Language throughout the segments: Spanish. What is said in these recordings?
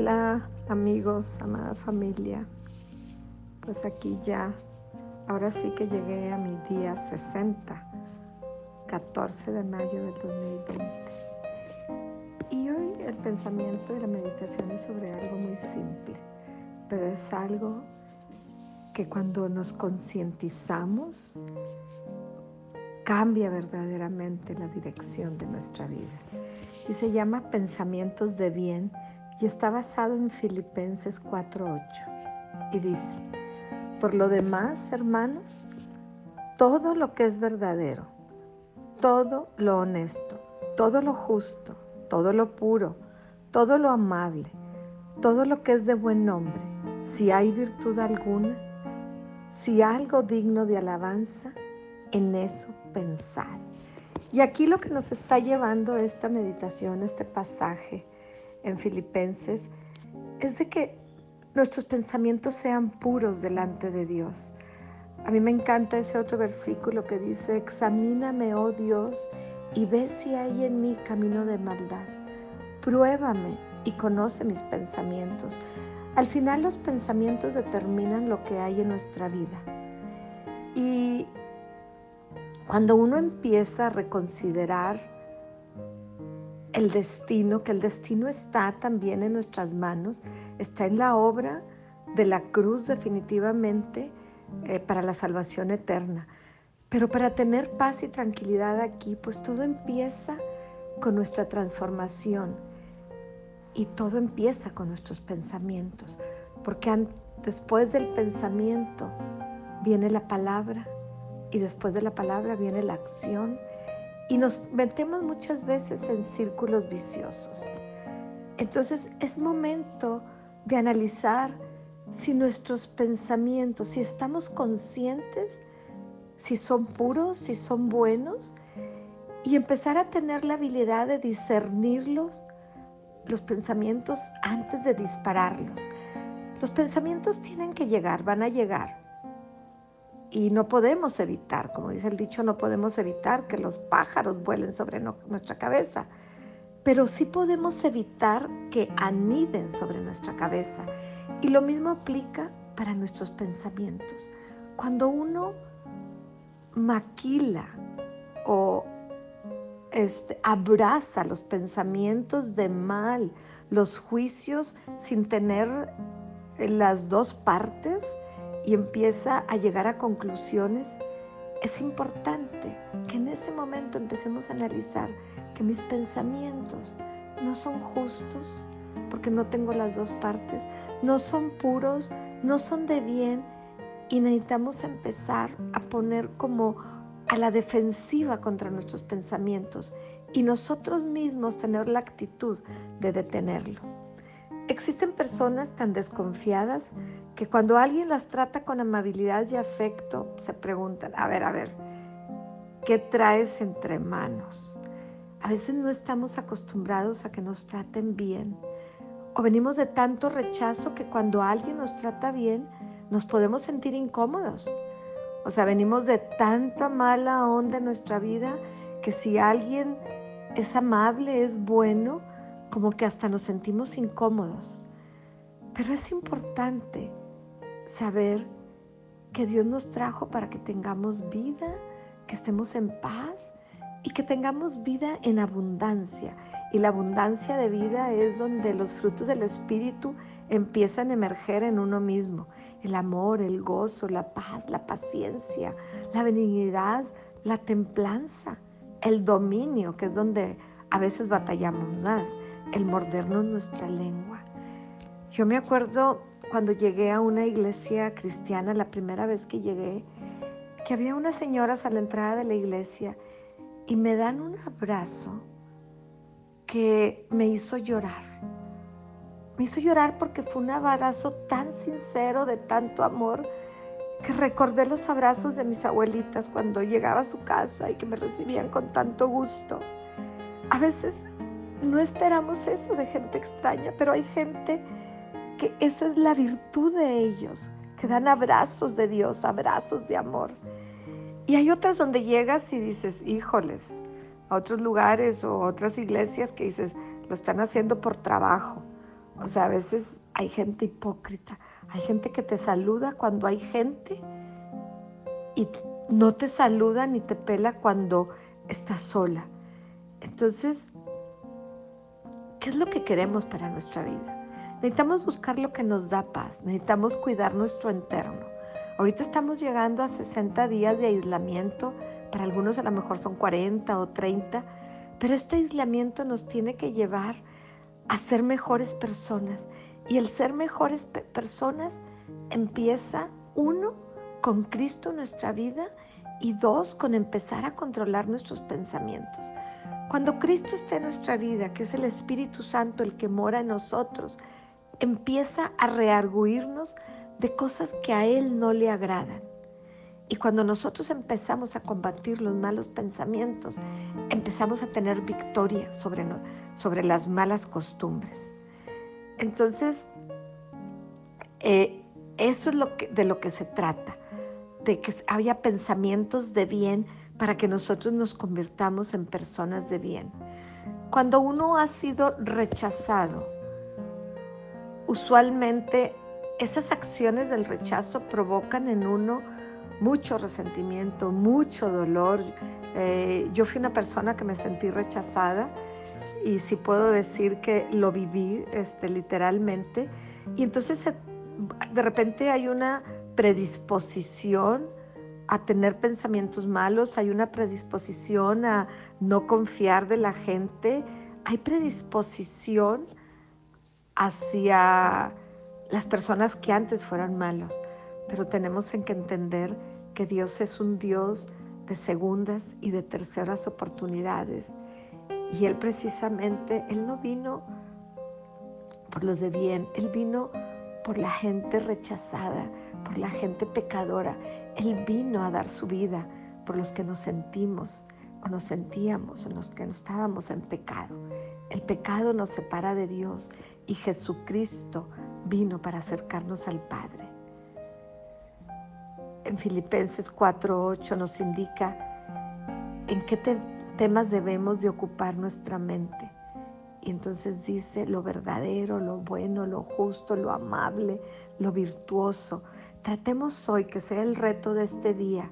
Hola amigos, amada familia. Pues aquí ya, ahora sí que llegué a mi día 60, 14 de mayo del 2020. Y hoy el pensamiento y la meditación es sobre algo muy simple, pero es algo que cuando nos concientizamos cambia verdaderamente la dirección de nuestra vida. Y se llama pensamientos de bien y está basado en Filipenses 4:8. Y dice, por lo demás, hermanos, todo lo que es verdadero, todo lo honesto, todo lo justo, todo lo puro, todo lo amable, todo lo que es de buen nombre, si hay virtud alguna, si algo digno de alabanza, en eso pensar. Y aquí lo que nos está llevando esta meditación, este pasaje, en Filipenses es de que nuestros pensamientos sean puros delante de Dios. A mí me encanta ese otro versículo que dice, examíname, oh Dios, y ve si hay en mí camino de maldad. Pruébame y conoce mis pensamientos. Al final los pensamientos determinan lo que hay en nuestra vida. Y cuando uno empieza a reconsiderar el destino, que el destino está también en nuestras manos, está en la obra de la cruz definitivamente eh, para la salvación eterna. Pero para tener paz y tranquilidad aquí, pues todo empieza con nuestra transformación y todo empieza con nuestros pensamientos, porque después del pensamiento viene la palabra y después de la palabra viene la acción y nos metemos muchas veces en círculos viciosos. Entonces es momento de analizar si nuestros pensamientos, si estamos conscientes, si son puros, si son buenos, y empezar a tener la habilidad de discernirlos, los pensamientos antes de dispararlos. Los pensamientos tienen que llegar, van a llegar y no podemos evitar, como dice el dicho, no podemos evitar que los pájaros vuelen sobre nuestra cabeza, pero sí podemos evitar que aniden sobre nuestra cabeza. Y lo mismo aplica para nuestros pensamientos. Cuando uno maquila o este, abraza los pensamientos de mal, los juicios sin tener las dos partes, y empieza a llegar a conclusiones, es importante que en ese momento empecemos a analizar que mis pensamientos no son justos, porque no tengo las dos partes, no son puros, no son de bien y necesitamos empezar a poner como a la defensiva contra nuestros pensamientos y nosotros mismos tener la actitud de detenerlo. Existen personas tan desconfiadas que cuando alguien las trata con amabilidad y afecto, se preguntan, a ver, a ver, ¿qué traes entre manos? A veces no estamos acostumbrados a que nos traten bien o venimos de tanto rechazo que cuando alguien nos trata bien nos podemos sentir incómodos. O sea, venimos de tanta mala onda en nuestra vida que si alguien es amable, es bueno, como que hasta nos sentimos incómodos. Pero es importante saber que Dios nos trajo para que tengamos vida, que estemos en paz y que tengamos vida en abundancia. Y la abundancia de vida es donde los frutos del Espíritu empiezan a emerger en uno mismo. El amor, el gozo, la paz, la paciencia, la benignidad, la templanza, el dominio, que es donde a veces batallamos más, el mordernos nuestra lengua. Yo me acuerdo cuando llegué a una iglesia cristiana, la primera vez que llegué, que había unas señoras a la entrada de la iglesia y me dan un abrazo que me hizo llorar. Me hizo llorar porque fue un abrazo tan sincero, de tanto amor, que recordé los abrazos de mis abuelitas cuando llegaba a su casa y que me recibían con tanto gusto. A veces no esperamos eso de gente extraña, pero hay gente que esa es la virtud de ellos, que dan abrazos de Dios, abrazos de amor. Y hay otras donde llegas y dices, híjoles, a otros lugares o otras iglesias que dices, lo están haciendo por trabajo O sea, a veces hay gente hipócrita, hay gente que te saluda cuando hay gente y no te saluda ni te pela cuando estás sola. Entonces, ¿qué es lo que queremos para nuestra vida? Necesitamos buscar lo que nos da paz, necesitamos cuidar nuestro entorno. Ahorita estamos llegando a 60 días de aislamiento, para algunos a lo mejor son 40 o 30, pero este aislamiento nos tiene que llevar a ser mejores personas. Y el ser mejores personas empieza, uno, con Cristo en nuestra vida y dos, con empezar a controlar nuestros pensamientos. Cuando Cristo está en nuestra vida, que es el Espíritu Santo el que mora en nosotros, empieza a rearguirnos de cosas que a Él no le agradan. Y cuando nosotros empezamos a combatir los malos pensamientos, empezamos a tener victoria sobre, sobre las malas costumbres. Entonces, eh, eso es lo que, de lo que se trata, de que haya pensamientos de bien para que nosotros nos convirtamos en personas de bien. Cuando uno ha sido rechazado, usualmente esas acciones del rechazo provocan en uno mucho resentimiento, mucho dolor. Eh, yo fui una persona que me sentí rechazada y sí puedo decir que lo viví este, literalmente. Y entonces de repente hay una predisposición a tener pensamientos malos, hay una predisposición a no confiar de la gente, hay predisposición hacia las personas que antes fueran malos, pero tenemos que entender que Dios es un Dios de segundas y de terceras oportunidades. Y Él precisamente, Él no vino por los de bien, Él vino por la gente rechazada, por la gente pecadora. Él vino a dar su vida por los que nos sentimos o nos sentíamos, en los que estábamos en pecado. El pecado nos separa de Dios y Jesucristo vino para acercarnos al Padre. En Filipenses 4:8 nos indica en qué temas debemos de ocupar nuestra mente. Y entonces dice lo verdadero, lo bueno, lo justo, lo amable, lo virtuoso. Tratemos hoy que sea el reto de este día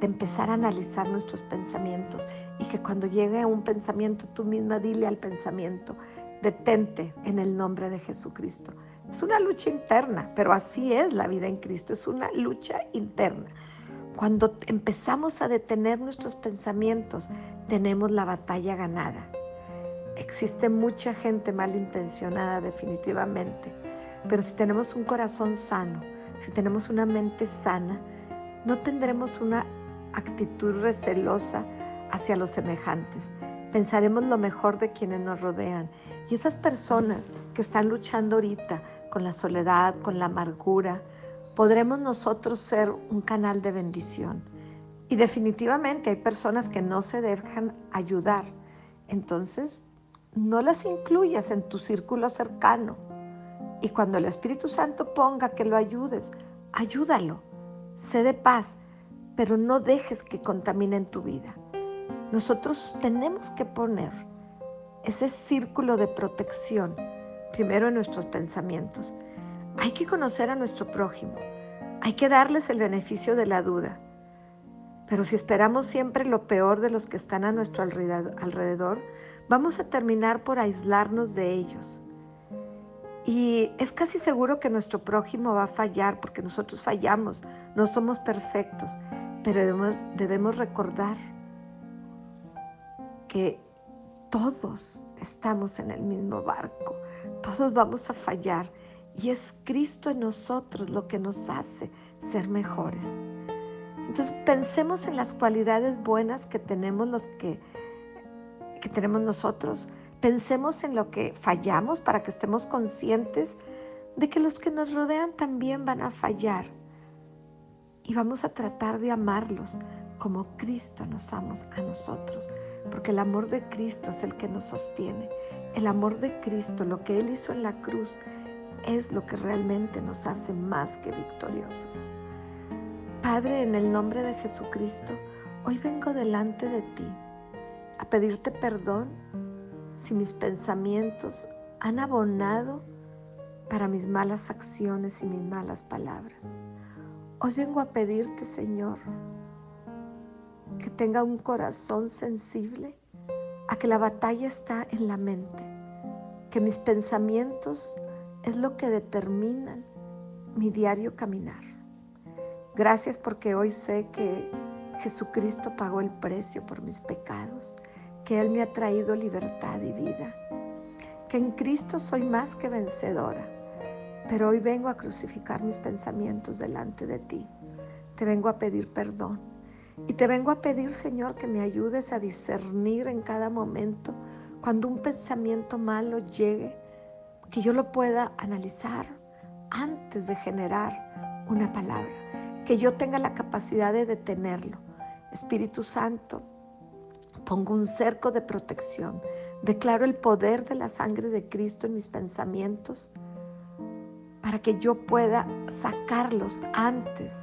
de empezar a analizar nuestros pensamientos y que cuando llegue a un pensamiento tú misma dile al pensamiento, detente en el nombre de Jesucristo. Es una lucha interna, pero así es la vida en Cristo, es una lucha interna. Cuando empezamos a detener nuestros pensamientos, tenemos la batalla ganada. Existe mucha gente malintencionada definitivamente, pero si tenemos un corazón sano, si tenemos una mente sana, no tendremos una actitud recelosa hacia los semejantes. Pensaremos lo mejor de quienes nos rodean. Y esas personas que están luchando ahorita con la soledad, con la amargura, podremos nosotros ser un canal de bendición. Y definitivamente hay personas que no se dejan ayudar. Entonces, no las incluyas en tu círculo cercano. Y cuando el Espíritu Santo ponga que lo ayudes, ayúdalo. Sé de paz, pero no dejes que contaminen tu vida. Nosotros tenemos que poner ese círculo de protección primero en nuestros pensamientos. Hay que conocer a nuestro prójimo. Hay que darles el beneficio de la duda. Pero si esperamos siempre lo peor de los que están a nuestro alrededor, vamos a terminar por aislarnos de ellos. Y es casi seguro que nuestro prójimo va a fallar porque nosotros fallamos, no somos perfectos, pero debemos, recordar que todos estamos en el mismo barco, todos vamos a fallar y es Cristo en nosotros lo que nos hace ser mejores. Entonces pensemos en las cualidades buenas que tenemos los que, que tenemos nosotros. Pensemos en lo que fallamos para que estemos conscientes de que los que nos rodean también van a fallar. Y vamos a tratar de amarlos como Cristo nos ama a nosotros, porque el amor de Cristo es el que nos sostiene. El amor de Cristo, lo que Él hizo en la cruz, es lo que realmente nos hace más que victoriosos. Padre, en el nombre de Jesucristo, hoy vengo delante de ti a pedirte perdón si mis pensamientos han abonado para mis malas acciones y mis malas palabras. Hoy vengo a pedirte, Señor, que tenga un corazón sensible a que la batalla está en la mente, que mis pensamientos es lo que determinan mi diario caminar. Gracias porque hoy sé que Jesucristo pagó el precio por mis pecados, que Él me ha traído libertad y vida, que en Cristo soy más que vencedora, pero hoy vengo a crucificar mis pensamientos delante de ti. Te vengo a pedir perdón y te vengo a pedir, Señor, que me ayudes a discernir en cada momento cuando un pensamiento malo llegue, que yo lo pueda analizar antes de generar una palabra, que yo tenga la capacidad de detenerlo Espíritu Santo, pongo un cerco de protección. Declaro el poder de la sangre de Cristo en mis pensamientos para que yo pueda sacarlos antes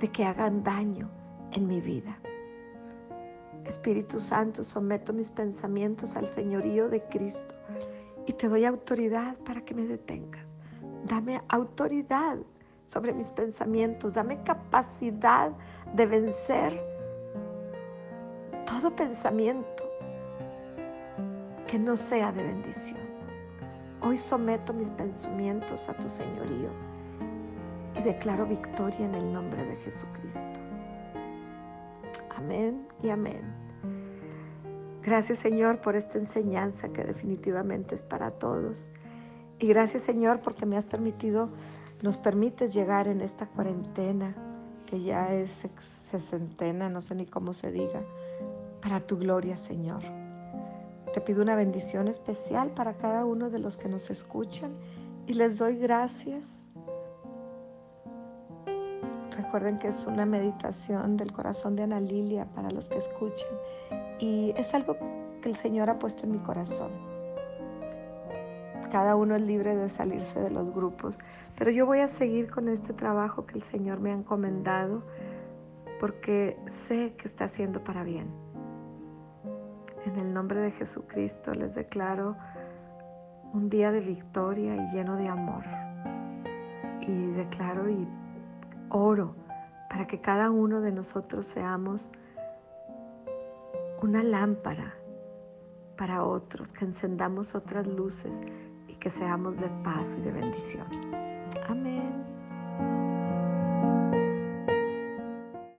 de que hagan daño en mi vida. Espíritu Santo, someto mis pensamientos al señorío de Cristo y te doy autoridad para que me detengas. Dame autoridad sobre mis pensamientos, dame capacidad de vencer todo pensamiento que no sea de bendición. Hoy someto mis pensamientos a tu señorío y declaro victoria en el nombre de Jesucristo. Amén y amén. Gracias Señor por esta enseñanza que definitivamente es para todos. Y gracias Señor porque me has permitido, nos permites llegar en esta cuarentena que ya es sesentena, no sé ni cómo se diga para tu gloria, Señor. Te pido una bendición especial para cada uno de los que nos escuchan y les doy gracias. Recuerden que es una meditación del corazón de Ana Lilia para los que escuchen y es algo que el Señor ha puesto en mi corazón. Cada uno es libre de salirse de los grupos, pero yo voy a seguir con este trabajo que el Señor me ha encomendado porque sé que está haciendo para bien. En el nombre de Jesucristo les declaro un día de victoria y lleno de amor. Y declaro y oro para que cada uno de nosotros seamos una lámpara para otros, que encendamos otras luces y que seamos de paz y de bendición.